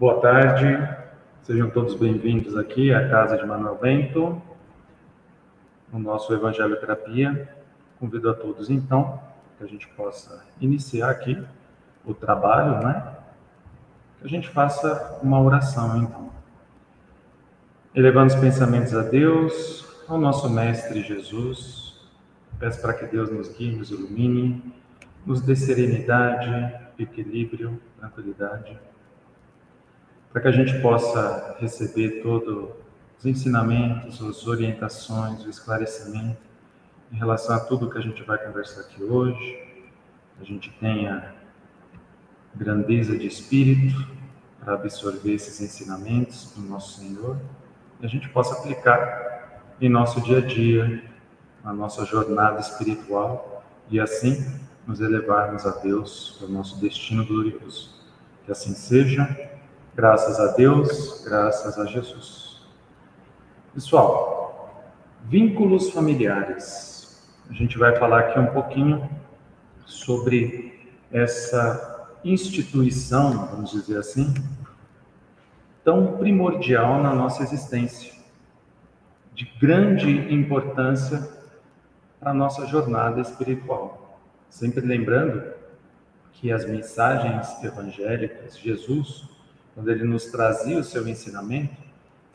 Boa tarde, sejam todos bem-vindos aqui à Casa de Manuel Bento, no nosso Evangelho Terapia. Convido a todos, então, que a gente possa iniciar aqui o trabalho, né? Que a gente faça uma oração, então. Elevando os pensamentos a Deus, ao nosso Mestre Jesus, peço para que Deus nos guie, nos ilumine, nos dê serenidade, equilíbrio, tranquilidade para que a gente possa receber todos os ensinamentos, as orientações, o esclarecimento em relação a tudo que a gente vai conversar aqui hoje, a gente tenha grandeza de espírito para absorver esses ensinamentos do nosso Senhor e a gente possa aplicar em nosso dia a dia, na nossa jornada espiritual e assim nos elevarmos a Deus para o nosso destino glorioso. Que assim seja. Graças a Deus, graças a Jesus. Pessoal, vínculos familiares. A gente vai falar aqui um pouquinho sobre essa instituição, vamos dizer assim, tão primordial na nossa existência, de grande importância para a nossa jornada espiritual. Sempre lembrando que as mensagens evangélicas, Jesus quando ele nos trazia o seu ensinamento,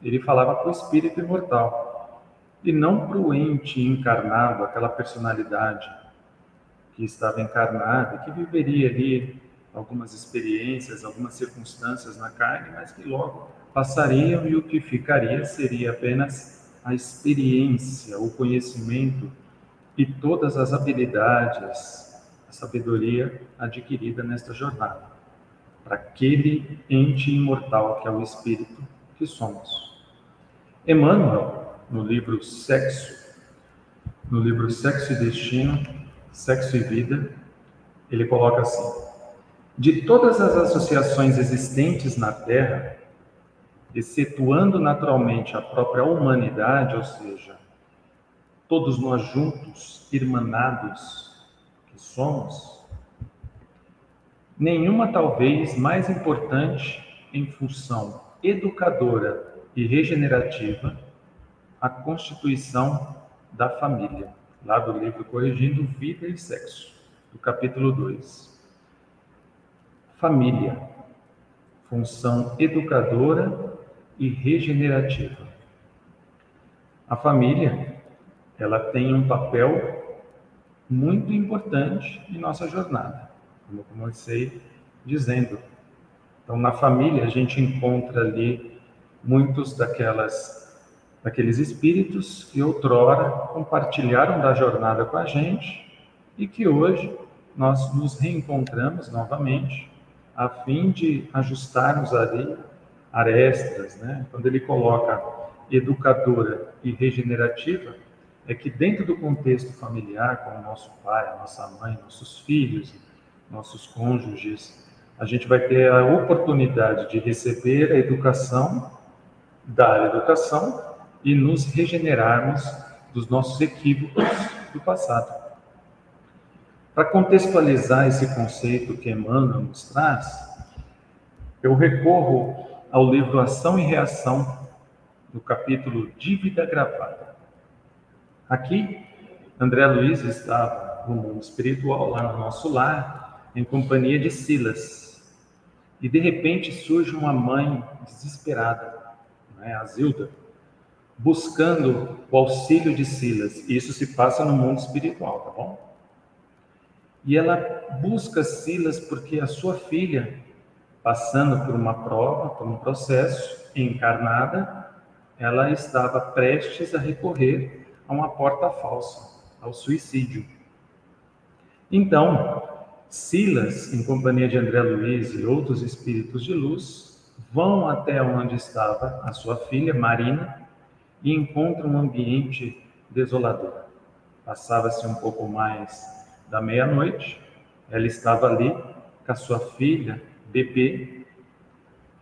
ele falava para o espírito imortal e não para o ente encarnado, aquela personalidade que estava encarnada, que viveria ali algumas experiências, algumas circunstâncias na carne, mas que logo passariam e o que ficaria seria apenas a experiência, o conhecimento e todas as habilidades, a sabedoria adquirida nesta jornada para aquele ente imortal que é o espírito que somos. Emmanuel, no livro Sexo, no livro Sexo e Destino, Sexo e Vida, ele coloca assim: De todas as associações existentes na Terra, excetuando naturalmente a própria humanidade, ou seja, todos nós juntos, irmanados que somos, nenhuma talvez mais importante em função educadora e regenerativa, a constituição da família, lá do livro Corrigindo Vida e Sexo, do capítulo 2. Família, função educadora e regenerativa. A família, ela tem um papel muito importante em nossa jornada como eu comecei dizendo. Então, na família, a gente encontra ali muitos daquelas daqueles espíritos que outrora compartilharam da jornada com a gente e que hoje nós nos reencontramos novamente a fim de ajustarmos ali arestas, né? Quando ele coloca educadora e regenerativa, é que dentro do contexto familiar, com o nosso pai, a nossa mãe, nossos filhos, nossos cônjuges, a gente vai ter a oportunidade de receber a educação, dar a educação e nos regenerarmos dos nossos equívocos do passado. Para contextualizar esse conceito que Emmanuel nos traz, eu recorro ao livro Ação e Reação, no capítulo Dívida Gravada. Aqui, André Luiz estava no mundo espiritual, lá no nosso lar, em companhia de Silas. E de repente surge uma mãe desesperada, né, a Zilda, buscando o auxílio de Silas. Isso se passa no mundo espiritual, tá bom? E ela busca Silas porque a sua filha, passando por uma prova, por um processo, encarnada, ela estava prestes a recorrer a uma porta falsa, ao suicídio. Então, Silas, em companhia de André Luiz e outros espíritos de luz, vão até onde estava a sua filha, Marina, e encontram um ambiente desolador. Passava-se um pouco mais da meia-noite, ela estava ali com a sua filha, bebê,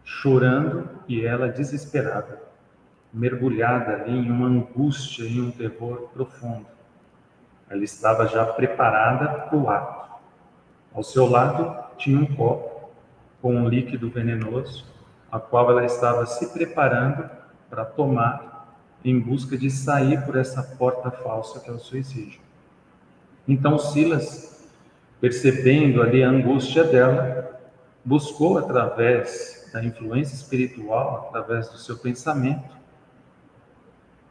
chorando e ela desesperada, mergulhada ali em uma angústia e um terror profundo. Ela estava já preparada para o ato. Ao seu lado tinha um copo com um líquido venenoso, a qual ela estava se preparando para tomar em busca de sair por essa porta falsa que é o suicídio. Então Silas, percebendo ali a angústia dela, buscou através da influência espiritual, através do seu pensamento,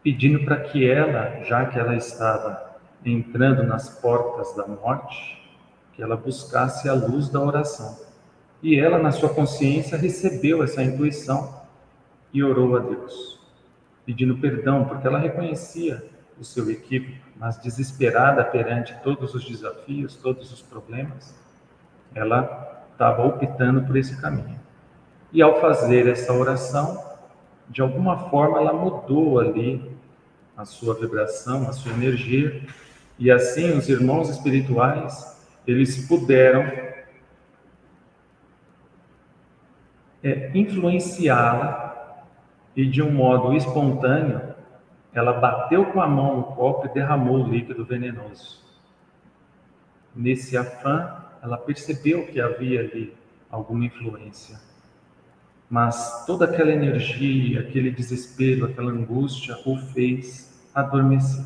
pedindo para que ela, já que ela estava entrando nas portas da morte, que ela buscasse a luz da oração. E ela, na sua consciência, recebeu essa intuição e orou a Deus, pedindo perdão, porque ela reconhecia o seu equívoco, mas desesperada perante todos os desafios, todos os problemas, ela estava optando por esse caminho. E ao fazer essa oração, de alguma forma ela mudou ali a sua vibração, a sua energia, e assim os irmãos espirituais, eles puderam é, influenciá-la e de um modo espontâneo, ela bateu com a mão no copo e derramou o líquido venenoso. Nesse afã, ela percebeu que havia ali alguma influência. Mas toda aquela energia, aquele desespero, aquela angústia o fez adormecer.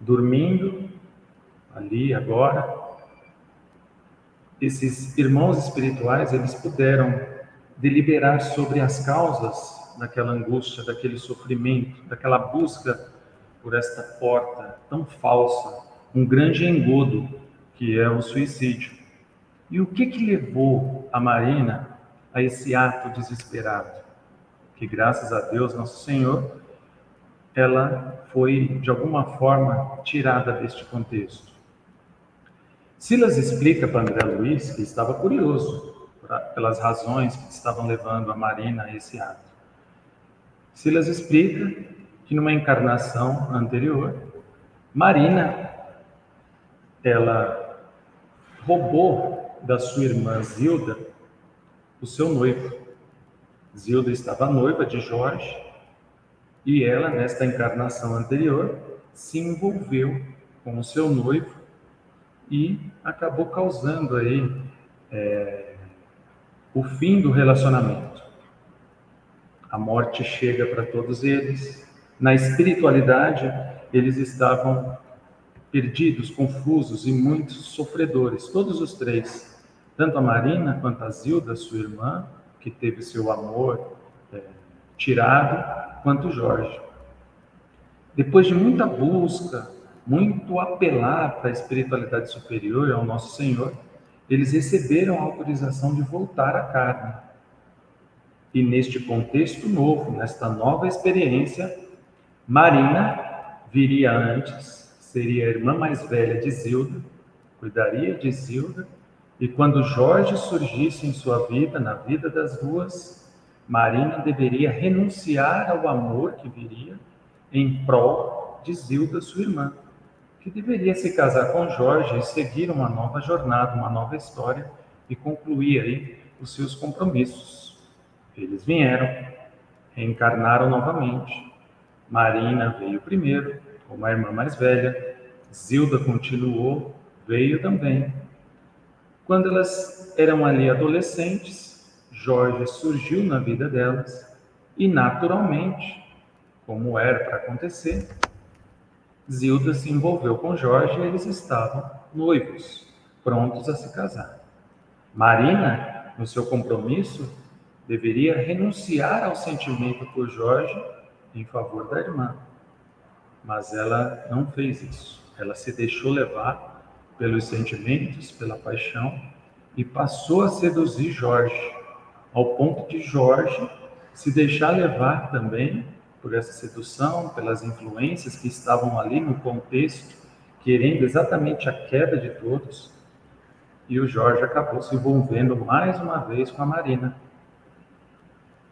Dormindo, ali agora, esses irmãos espirituais, eles puderam deliberar sobre as causas daquela angústia, daquele sofrimento, daquela busca por esta porta tão falsa, um grande engodo que é o suicídio. E o que que levou a Marina a esse ato desesperado? Que graças a Deus, nosso Senhor, ela foi de alguma forma tirada deste contexto. Silas explica para André Luiz que estava curioso pelas razões que estavam levando a Marina a esse ato. Silas explica que numa encarnação anterior, Marina ela roubou da sua irmã Zilda o seu noivo. Zilda estava noiva de Jorge e ela, nesta encarnação anterior, se envolveu com o seu noivo e acabou causando aí é, o fim do relacionamento. A morte chega para todos eles. Na espiritualidade, eles estavam perdidos, confusos e muito sofredores, todos os três. Tanto a Marina quanto a Zilda, sua irmã, que teve seu amor é, tirado, quanto Jorge. Depois de muita busca, muito apelar para a espiritualidade superior, ao nosso Senhor, eles receberam a autorização de voltar à carne. E neste contexto novo, nesta nova experiência, Marina viria antes, seria a irmã mais velha de Zilda, cuidaria de Zilda, e quando Jorge surgisse em sua vida, na vida das duas, Marina deveria renunciar ao amor que viria em prol de Zilda, sua irmã que deveria se casar com Jorge e seguir uma nova jornada, uma nova história e concluir aí os seus compromissos. Eles vieram, reencarnaram novamente. Marina veio primeiro, como a irmã mais velha. Zilda continuou, veio também. Quando elas eram ali adolescentes, Jorge surgiu na vida delas e, naturalmente, como era para acontecer, Zilda se envolveu com Jorge e eles estavam noivos, prontos a se casar. Marina, no seu compromisso, deveria renunciar ao sentimento por Jorge em favor da irmã. Mas ela não fez isso. Ela se deixou levar pelos sentimentos, pela paixão e passou a seduzir Jorge, ao ponto de Jorge se deixar levar também por essa sedução, pelas influências que estavam ali no contexto, querendo exatamente a queda de todos. E o Jorge acabou se envolvendo mais uma vez com a Marina.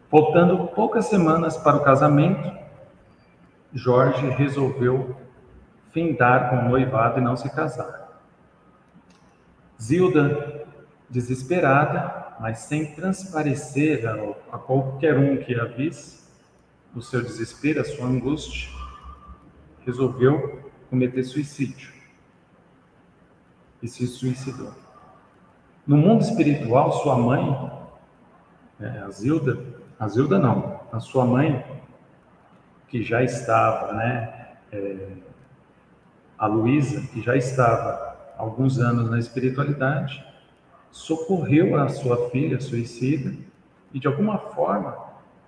Faltando poucas semanas para o casamento, Jorge resolveu findar com o noivado e não se casar. Zilda, desesperada, mas sem transparecer a, a qualquer um que a visse, no seu desespero, a sua angústia, resolveu cometer suicídio e se suicidou. No mundo espiritual, sua mãe, é, a Zilda, a Zilda não, a sua mãe, que já estava, né, é, a Luísa, que já estava há alguns anos na espiritualidade, socorreu a sua filha suicida e, de alguma forma,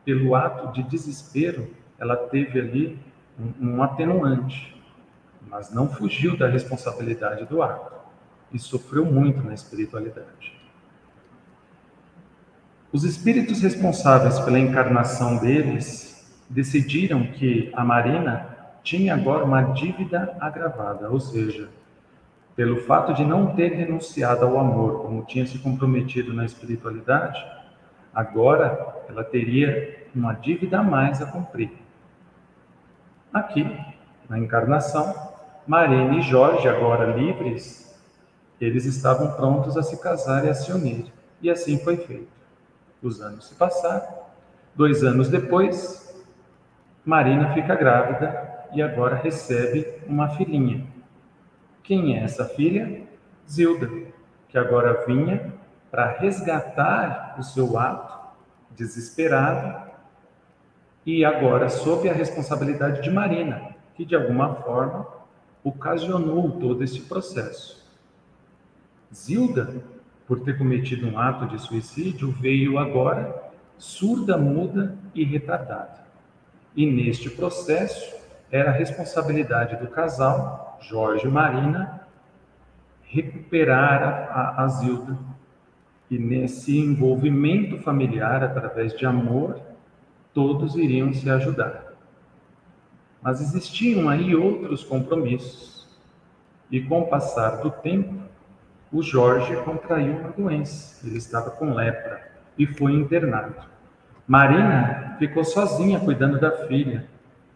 pelo ato de desespero, ela teve ali um, um atenuante, mas não fugiu da responsabilidade do ato e sofreu muito na espiritualidade. Os espíritos responsáveis pela encarnação deles decidiram que a Marina tinha agora uma dívida agravada, ou seja, pelo fato de não ter renunciado ao amor, como tinha se comprometido na espiritualidade, agora ela teria uma dívida a mais a cumprir. Aqui, na encarnação, Marina e Jorge, agora livres, eles estavam prontos a se casar e a se unir. E assim foi feito. Os anos se passaram. Dois anos depois, Marina fica grávida e agora recebe uma filhinha. Quem é essa filha? Zilda, que agora vinha para resgatar o seu ato desesperado e agora sob a responsabilidade de Marina, que de alguma forma ocasionou todo esse processo. Zilda por ter cometido um ato de suicídio, veio agora surda, muda e retardada. E neste processo, era responsabilidade do casal, Jorge e Marina, recuperar a, a Zilda. E nesse envolvimento familiar, através de amor, todos iriam se ajudar. Mas existiam aí outros compromissos. E com o passar do tempo, o Jorge contraiu uma doença, ele estava com lepra e foi internado. Marina ficou sozinha cuidando da filha,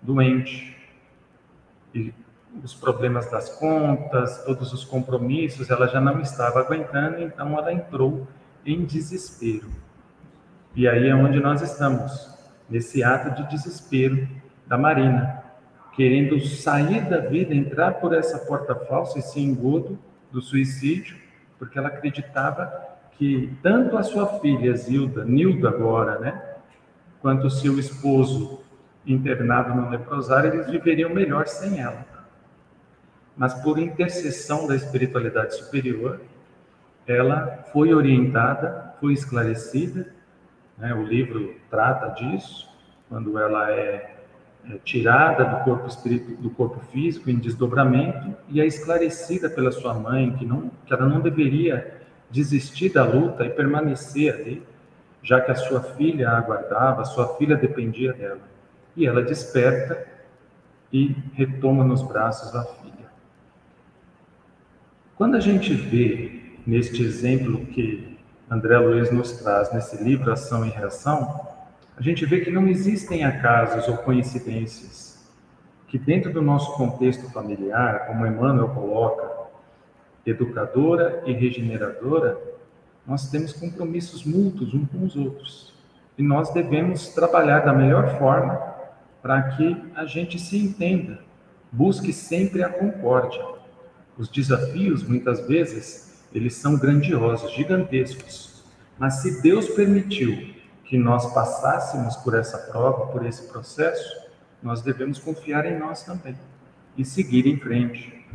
doente. E os problemas das contas, todos os compromissos, ela já não estava aguentando, então ela entrou em desespero. E aí é onde nós estamos, nesse ato de desespero da Marina, querendo sair da vida, entrar por essa porta falsa, esse engodo do suicídio, porque ela acreditava que tanto a sua filha Zilda, Nilda agora, né, quanto o seu esposo internado no leprosário, eles viveriam melhor sem ela. Mas por intercessão da espiritualidade superior, ela foi orientada, foi esclarecida, né, o livro trata disso, quando ela é é, tirada do corpo espírito, do corpo físico em desdobramento e é esclarecida pela sua mãe que não que ela não deveria desistir da luta e permanecer ali, já que a sua filha a aguardava, a sua filha dependia dela. E ela desperta e retoma nos braços a filha. Quando a gente vê neste exemplo que André Luiz nos traz nesse livro Ação e Reação, a gente vê que não existem acasos ou coincidências, que dentro do nosso contexto familiar, como Emmanuel coloca, educadora e regeneradora, nós temos compromissos mútuos uns com os outros. E nós devemos trabalhar da melhor forma para que a gente se entenda, busque sempre a concórdia. Os desafios, muitas vezes, eles são grandiosos, gigantescos. Mas se Deus permitiu que nós passássemos por essa prova, por esse processo, nós devemos confiar em nós também e seguir em frente.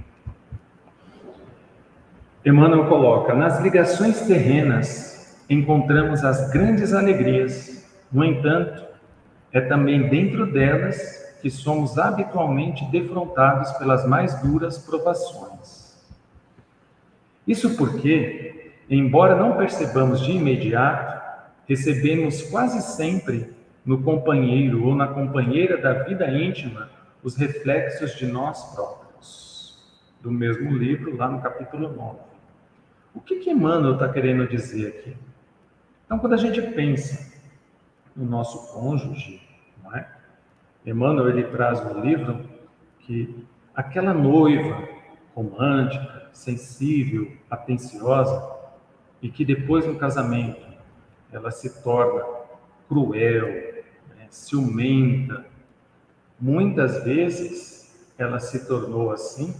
Emmanuel coloca: nas ligações terrenas encontramos as grandes alegrias, no entanto, é também dentro delas que somos habitualmente defrontados pelas mais duras provações. Isso porque, embora não percebamos de imediato, recebemos quase sempre no companheiro ou na companheira da vida íntima os reflexos de nós próprios. Do mesmo livro, lá no capítulo 9. O que, que Emmanuel está querendo dizer aqui? Então, quando a gente pensa no nosso cônjuge, não é? Emmanuel ele traz no livro que aquela noiva romântica, sensível, atenciosa, e que depois no casamento ela se torna cruel, né, ciumenta. Muitas vezes ela se tornou assim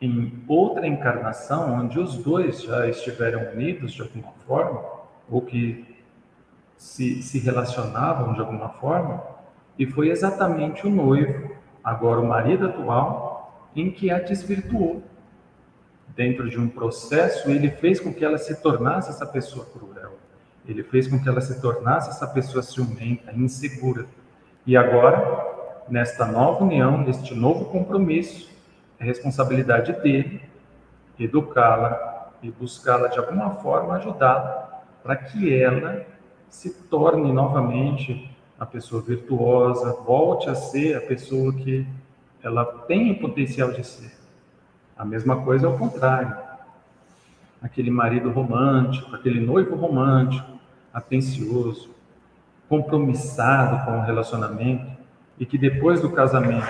em outra encarnação, onde os dois já estiveram unidos de alguma forma, ou que se, se relacionavam de alguma forma, e foi exatamente o noivo, agora o marido atual, em que a desvirtuou. Dentro de um processo, ele fez com que ela se tornasse essa pessoa cruel. Ele fez com que ela se tornasse essa pessoa ciumenta, insegura. E agora, nesta nova união, neste novo compromisso, é responsabilidade dele educá-la e buscá-la de alguma forma ajudá-la para que ela se torne novamente a pessoa virtuosa, volte a ser a pessoa que ela tem o potencial de ser. A mesma coisa é o contrário. Aquele marido romântico, aquele noivo romântico, atencioso, compromissado com o relacionamento e que depois do casamento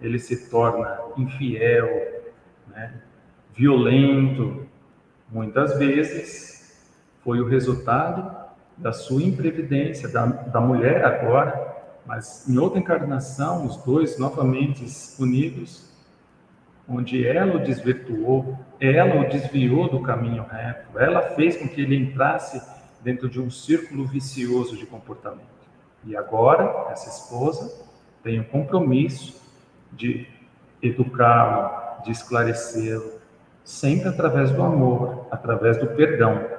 ele se torna infiel, né, violento, muitas vezes foi o resultado da sua imprevidência, da, da mulher agora, mas em outra encarnação, os dois novamente unidos, onde ela o desvirtuou, ela o desviou do caminho reto, ela fez com que ele entrasse dentro de um círculo vicioso de comportamento. E agora, essa esposa tem o compromisso de educá-lo, de esclarecê-lo, sempre através do amor, através do perdão,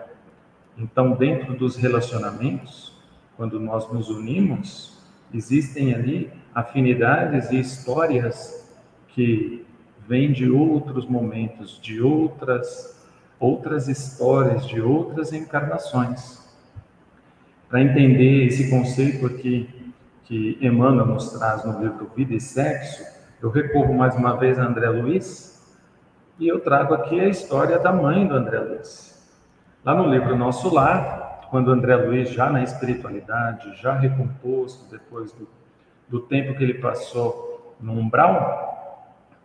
então, dentro dos relacionamentos, quando nós nos unimos, existem ali afinidades e histórias que vêm de outros momentos, de outras outras histórias, de outras encarnações. Para entender esse conceito aqui que Emmanuel nos traz no livro Vida e Sexo, eu recorro mais uma vez a André Luiz e eu trago aqui a história da mãe do André Luiz. Lá no livro Nosso Lar, quando André Luiz, já na espiritualidade, já recomposto depois do, do tempo que ele passou no umbral,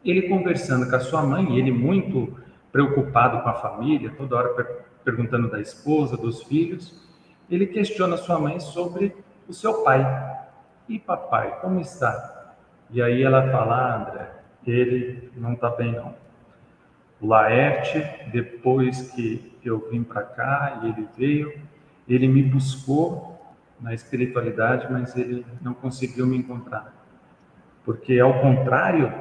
ele conversando com a sua mãe, ele muito preocupado com a família, toda hora per perguntando da esposa, dos filhos, ele questiona sua mãe sobre o seu pai. E papai, como está? E aí ela fala, ah, André, ele não está bem não. O Laerte, depois que eu vim para cá e ele veio, ele me buscou na espiritualidade, mas ele não conseguiu me encontrar. Porque ao contrário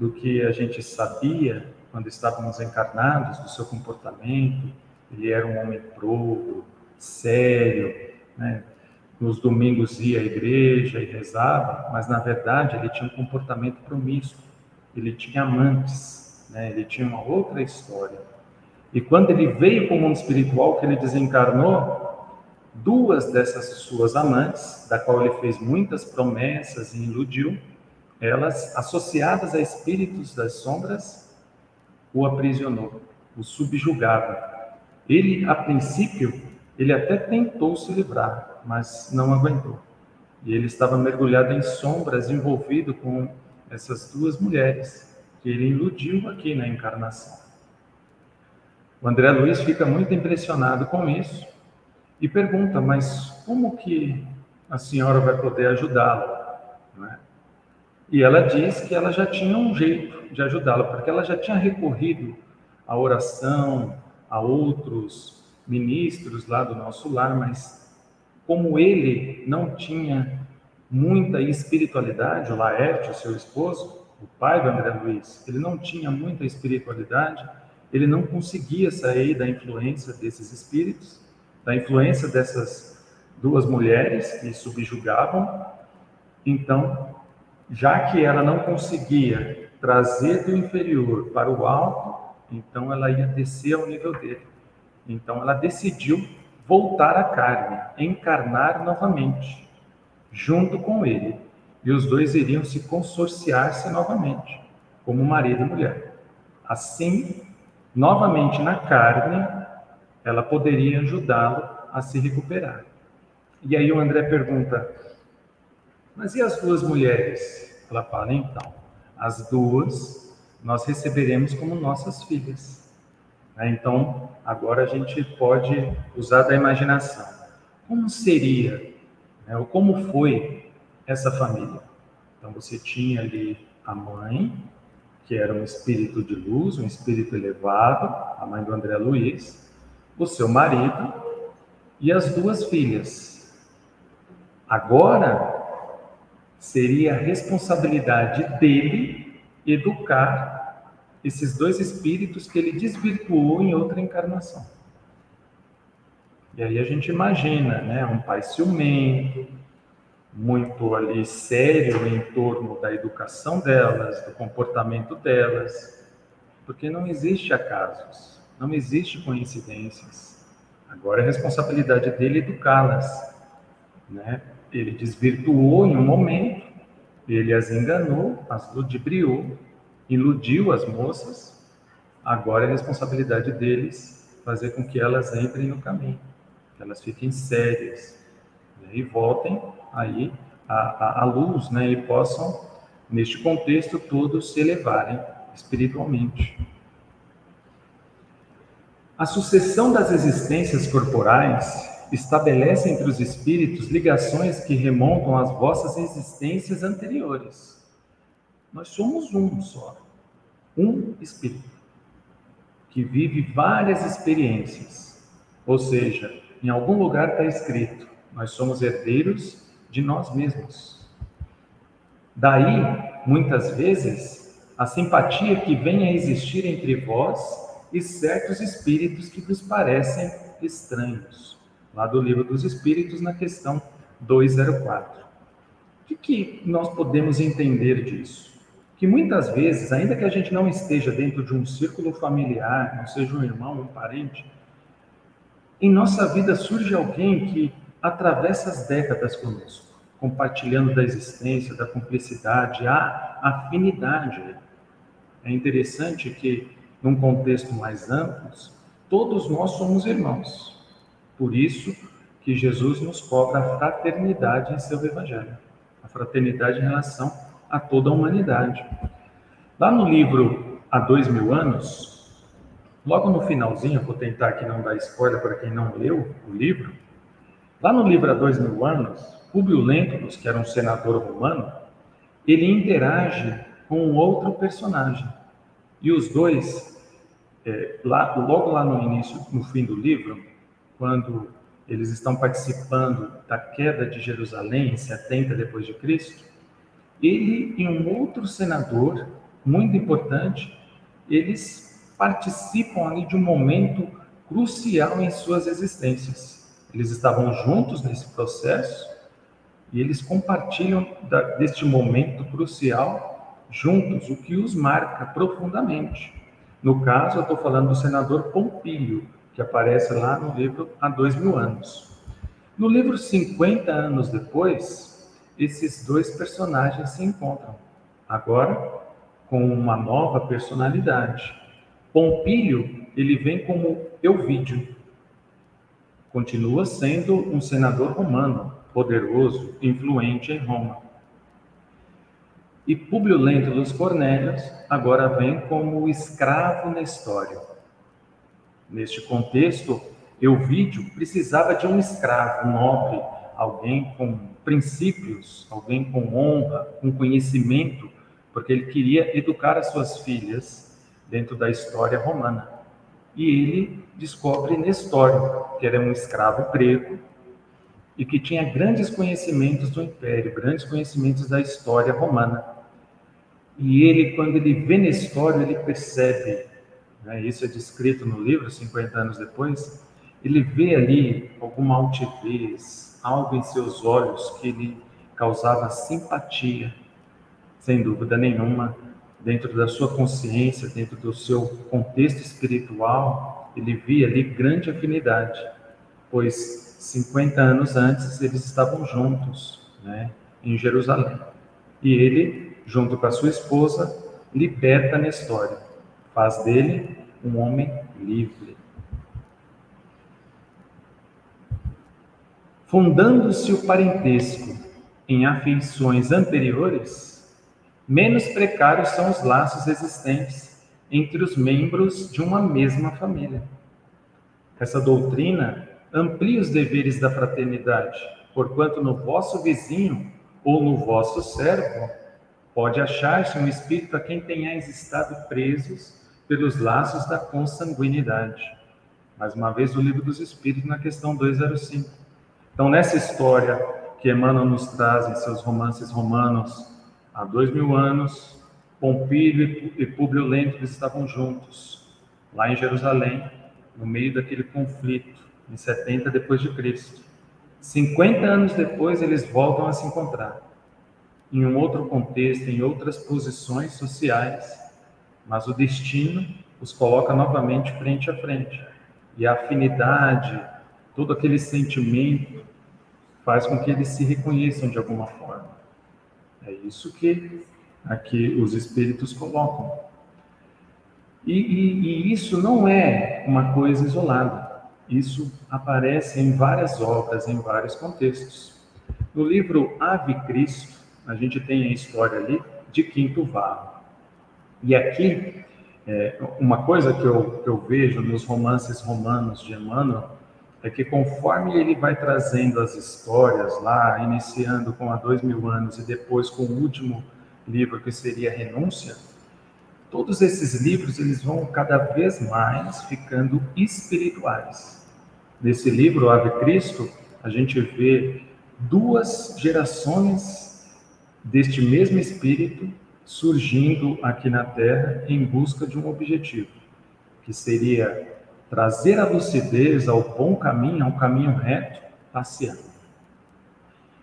do que a gente sabia quando estávamos encarnados, do seu comportamento, ele era um homem probo, sério, né? nos domingos ia à igreja e rezava, mas na verdade ele tinha um comportamento promíscuo, ele tinha amantes, né? ele tinha uma outra história. E quando ele veio para o mundo espiritual, que ele desencarnou, duas dessas suas amantes, da qual ele fez muitas promessas e iludiu, elas, associadas a espíritos das sombras, o aprisionou, o subjugava. Ele, a princípio, ele até tentou se livrar, mas não aguentou. E ele estava mergulhado em sombras, envolvido com essas duas mulheres que ele iludiu aqui na encarnação. O André Luiz fica muito impressionado com isso e pergunta: mas como que a senhora vai poder ajudá-lo? É? E ela diz que ela já tinha um jeito de ajudá-lo, porque ela já tinha recorrido à oração, a outros ministros lá do nosso lar, mas como ele não tinha muita espiritualidade, o Laerte, o seu esposo, o pai do André Luiz, ele não tinha muita espiritualidade, ele não conseguia sair da influência desses espíritos, da influência dessas duas mulheres que subjugavam. Então, já que ela não conseguia trazer do inferior para o alto, então ela ia descer ao nível dele. Então ela decidiu voltar à carne, encarnar novamente, junto com ele. E os dois iriam se consorciar-se novamente, como marido e mulher. Assim, novamente na carne, ela poderia ajudá-lo a se recuperar. E aí o André pergunta: Mas e as duas mulheres? Ela fala: Então, as duas nós receberemos como nossas filhas. Né? Então, agora a gente pode usar da imaginação. Como seria, né, ou como foi essa família? Então, você tinha ali a mãe, que era um espírito de luz, um espírito elevado, a mãe do André Luiz, o seu marido e as duas filhas, Agora seria a responsabilidade dele educar esses dois espíritos que ele desvirtuou em outra encarnação. E aí a gente imagina, né, um pai ciumento, muito ali sério em torno da educação delas, do comportamento delas, porque não existe acasos, não existe coincidências. Agora é responsabilidade dele educá-las, né? Ele desvirtuou em um momento, ele as enganou, as ludibriou, iludiu as moças. Agora é responsabilidade deles fazer com que elas entrem no caminho, que elas fiquem sérias né? e voltem aí à, à luz, né? E possam, neste contexto, todos se elevarem espiritualmente. A sucessão das existências corporais estabelece entre os espíritos ligações que remontam às vossas existências anteriores. Nós somos um só, um espírito, que vive várias experiências. Ou seja, em algum lugar está escrito: nós somos herdeiros de nós mesmos. Daí, muitas vezes, a simpatia que vem a existir entre vós e certos espíritos que vos parecem estranhos lá do Livro dos Espíritos, na questão 204. O que, nós podemos entender disso? Que muitas vezes, ainda que a gente não esteja dentro de um círculo familiar, não seja um irmão, um parente, em nossa vida surge alguém que atravessa as décadas conosco, compartilhando da existência, da cumplicidade, a afinidade. É interessante que, num contexto mais amplo, todos nós somos irmãos. Por isso que Jesus nos cobra a fraternidade em seu evangelho, a fraternidade em relação a toda a humanidade. Lá no livro Há Dois Mil Anos, logo no finalzinho, vou tentar aqui não dar spoiler para quem não leu o livro, lá no livro Há Dois Mil Anos, Públio Lentulus, que era um senador romano, ele interage com outro personagem. E os dois, é, lá, logo lá no início, no fim do livro, quando eles estão participando da queda de Jerusalém em 70 depois de Cristo, ele e um outro senador muito importante, eles participam ali de um momento crucial em suas existências. Eles estavam juntos nesse processo e eles compartilham da, deste momento crucial juntos, o que os marca profundamente. No caso, eu estou falando do senador Pompílio, que aparece lá no livro há dois mil anos. No livro 50 anos depois, esses dois personagens se encontram, agora com uma nova personalidade. Pompílio, ele vem como Euvídio, continua sendo um senador romano, poderoso, influente em Roma. E Públio Lentulus Cornélios agora vem como escravo na história Neste contexto, Euvídio precisava de um escravo, nobre, alguém com princípios, alguém com honra, com conhecimento, porque ele queria educar as suas filhas dentro da história romana. E ele descobre Nestório, que era um escravo grego e que tinha grandes conhecimentos do império, grandes conhecimentos da história romana. E ele, quando ele vê Nestório, ele percebe né, isso é descrito no livro, 50 anos depois, ele vê ali alguma altivez, algo em seus olhos que lhe causava simpatia, sem dúvida nenhuma, dentro da sua consciência, dentro do seu contexto espiritual, ele via ali grande afinidade, pois 50 anos antes eles estavam juntos, né, em Jerusalém. E ele, junto com a sua esposa, liberta a história faz dele um homem livre. Fundando-se o parentesco em afeições anteriores, menos precários são os laços existentes entre os membros de uma mesma família. Essa doutrina amplia os deveres da fraternidade, porquanto no vosso vizinho ou no vosso servo pode achar-se um espírito a quem tenhais estado presos pelos laços da consanguinidade. Mais uma vez, o livro dos Espíritos, na questão 205. Então, nessa história que Emmanuel nos traz em seus romances romanos há dois mil anos, Pompílio e Públio Lentulus estavam juntos, lá em Jerusalém, no meio daquele conflito, em 70 depois de Cristo. 50 anos depois, eles voltam a se encontrar, em um outro contexto, em outras posições sociais, mas o destino os coloca novamente frente a frente. E a afinidade, todo aquele sentimento, faz com que eles se reconheçam de alguma forma. É isso que aqui os espíritos colocam. E, e, e isso não é uma coisa isolada. Isso aparece em várias obras, em vários contextos. No livro Ave Cristo, a gente tem a história ali de Quinto Varro. E aqui, é, uma coisa que eu, que eu vejo nos romances romanos de Emmanuel é que conforme ele vai trazendo as histórias lá, iniciando com há dois mil anos e depois com o último livro que seria Renúncia, todos esses livros eles vão cada vez mais ficando espirituais. Nesse livro Ave Cristo, a gente vê duas gerações deste mesmo espírito surgindo aqui na Terra em busca de um objetivo, que seria trazer a lucidez ao bom caminho, ao caminho reto, passeando.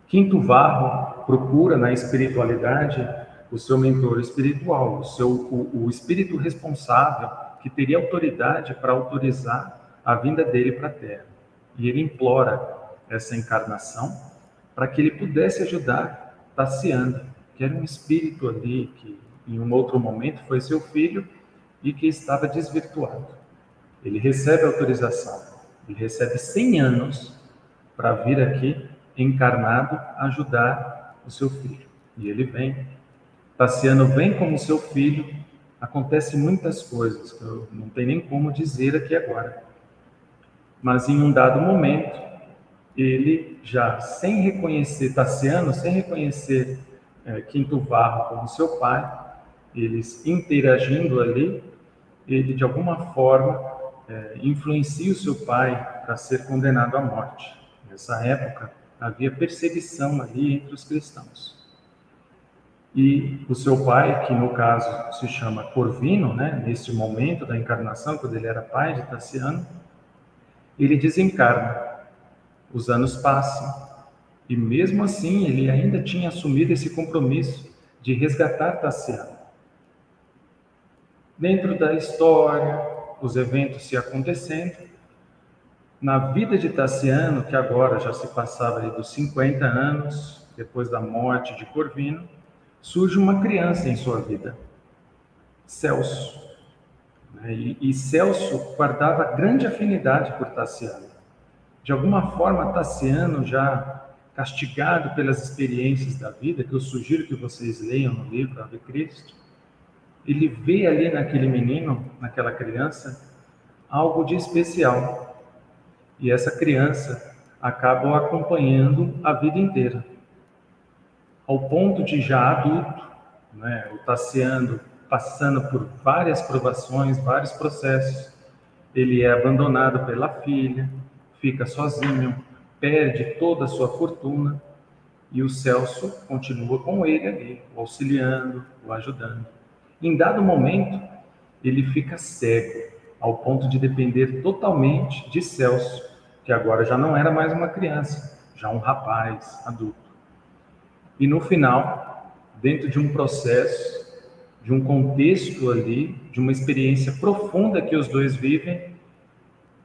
Quinto Varro procura na espiritualidade o seu mentor espiritual, o seu o, o espírito responsável que teria autoridade para autorizar a vinda dele para a Terra. E ele implora essa encarnação para que ele pudesse ajudar Tassiano, que era um espírito ali que em um outro momento foi seu filho e que estava desvirtuado. Ele recebe autorização, ele recebe 100 anos para vir aqui encarnado ajudar o seu filho. E ele vem. Tassiano vem como seu filho. Acontece muitas coisas que eu não tenho nem como dizer aqui agora. Mas em um dado momento, ele já sem reconhecer Tassiano, sem reconhecer é, Quinto Varro como seu pai, eles interagindo ali, ele de alguma forma é, influencia o seu pai para ser condenado à morte. Nessa época havia perseguição ali entre os cristãos. E o seu pai, que no caso se chama Corvino, né, neste momento da encarnação, quando ele era pai de Tassiano, ele desencarna. Os anos passam e mesmo assim ele ainda tinha assumido esse compromisso de resgatar Tassiano. Dentro da história, os eventos se acontecendo, na vida de Tassiano, que agora já se passava dos 50 anos, depois da morte de Corvino, surge uma criança em sua vida, Celso. Né? E, e Celso guardava grande afinidade por Tassiano. De alguma forma, Tassiano, já castigado pelas experiências da vida, que eu sugiro que vocês leiam no livro Ave Cristo, ele vê ali naquele menino, naquela criança, algo de especial. E essa criança acaba acompanhando a vida inteira. Ao ponto de já adulto, né, o Tassiano passando por várias provações, vários processos, ele é abandonado pela filha, fica sozinho, perde toda a sua fortuna e o Celso continua com ele ali, o auxiliando, o ajudando. Em dado momento, ele fica cego, ao ponto de depender totalmente de Celso, que agora já não era mais uma criança, já um rapaz adulto. E no final, dentro de um processo, de um contexto ali, de uma experiência profunda que os dois vivem,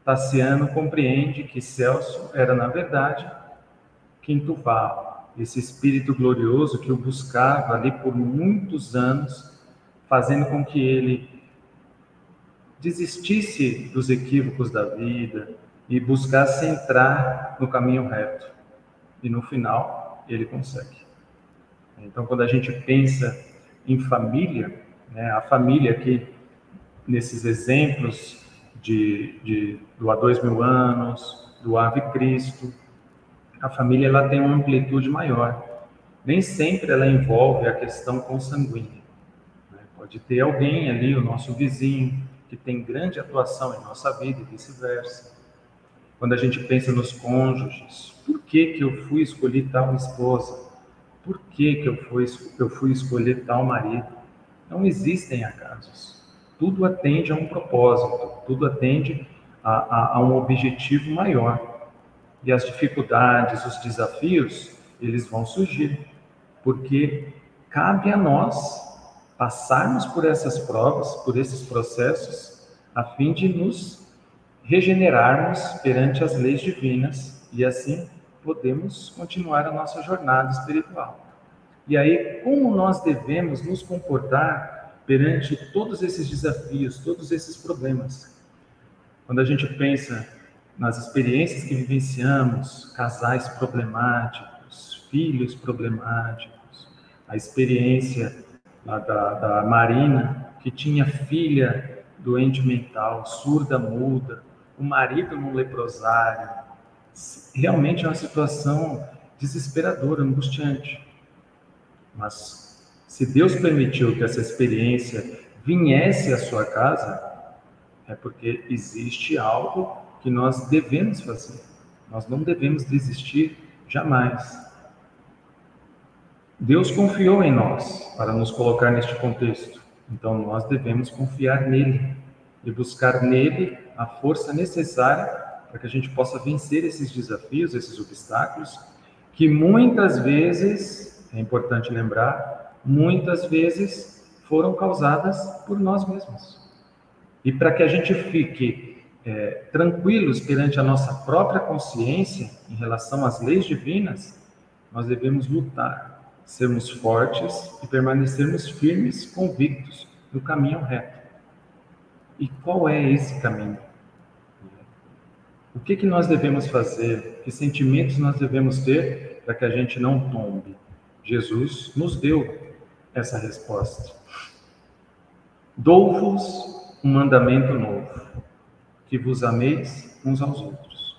Tassiano compreende que Celso era, na verdade, Quinto Varro, esse espírito glorioso que o buscava ali por muitos anos fazendo com que ele desistisse dos equívocos da vida e buscasse entrar no caminho reto. E no final, ele consegue. Então, quando a gente pensa em família, né, a família aqui, nesses exemplos de, de, do há dois mil anos, do Ave Cristo, a família ela tem uma amplitude maior. Nem sempre ela envolve a questão consanguínea. Pode ter alguém ali, o nosso vizinho, que tem grande atuação em nossa vida e vice-versa. quando a gente pensa nos cônjuges, por que, que eu fui escolher tal esposa? Por que, que eu, fui, eu fui escolher tal marido? Não existem acasos. Tudo atende a um propósito, tudo atende a, a, a um objetivo maior. E as dificuldades, os desafios, eles vão surgir, porque cabe a nós passarmos por essas provas, por esses processos, a fim de nos regenerarmos perante as leis divinas e assim podemos continuar a nossa jornada espiritual. E aí, como nós devemos nos comportar perante todos esses desafios, todos esses problemas? Quando a gente pensa nas experiências que vivenciamos, casais problemáticos, filhos problemáticos, a experiência da, da Marina, que tinha filha doente mental, surda, muda, o marido num leprosário. Realmente é uma situação desesperadora, angustiante. Mas se Deus permitiu que essa experiência viesse à sua casa, é porque existe algo que nós devemos fazer. Nós não devemos desistir jamais. Deus confiou em nós para nos colocar neste contexto. Então nós devemos confiar nele e buscar nele a força necessária para que a gente possa vencer esses desafios, esses obstáculos, que muitas vezes, é importante lembrar, muitas vezes foram causadas por nós mesmos. E para que a gente fique é, tranquilos perante a nossa própria consciência em relação às leis divinas, nós devemos lutar, sermos fortes e permanecermos firmes, convictos no caminho reto. E qual é esse caminho? O que, que nós devemos fazer? Que sentimentos nós devemos ter para que a gente não tombe? Jesus nos deu essa resposta. Dou-vos um mandamento novo, que vos ameis uns aos outros.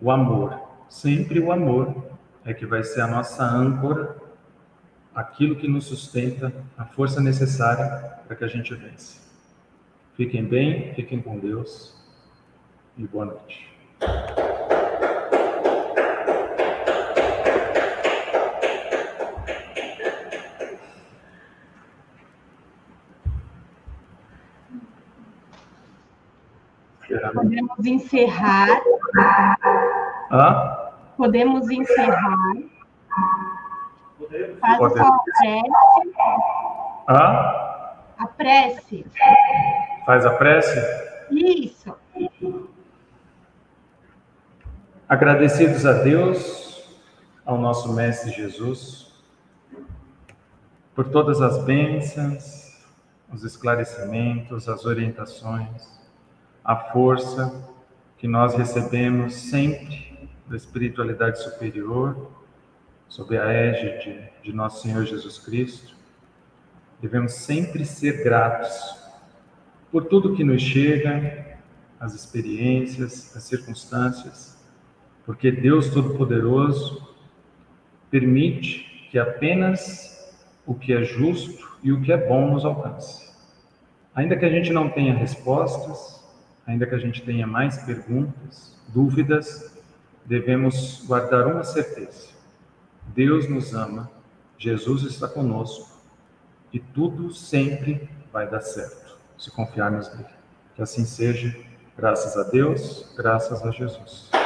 O amor, sempre o amor, é que vai ser a nossa âncora, aquilo que nos sustenta, a força necessária para que a gente vença. Fiquem bem, fiquem com Deus e boa noite. Podemos encerrar. Hã? Podemos encerrar. Faz só a prece. Hã? A prece. Faz a prece? Isso. Agradecidos a Deus, ao nosso Mestre Jesus, por todas as bênçãos, os esclarecimentos, as orientações, a força que nós recebemos sempre da espiritualidade superior, sob a égide de nosso Senhor Jesus Cristo. Devemos sempre ser gratos por tudo que nos chega, as experiências, as circunstâncias, porque Deus Todo-Poderoso permite que apenas o que é justo e o que é bom nos alcance. Ainda que a gente não tenha respostas, ainda que a gente tenha mais perguntas, dúvidas, devemos guardar uma certeza: Deus nos ama, Jesus está conosco e tudo sempre vai dar certo, se confiarmos nele. Que assim seja, graças a Deus, graças a Jesus.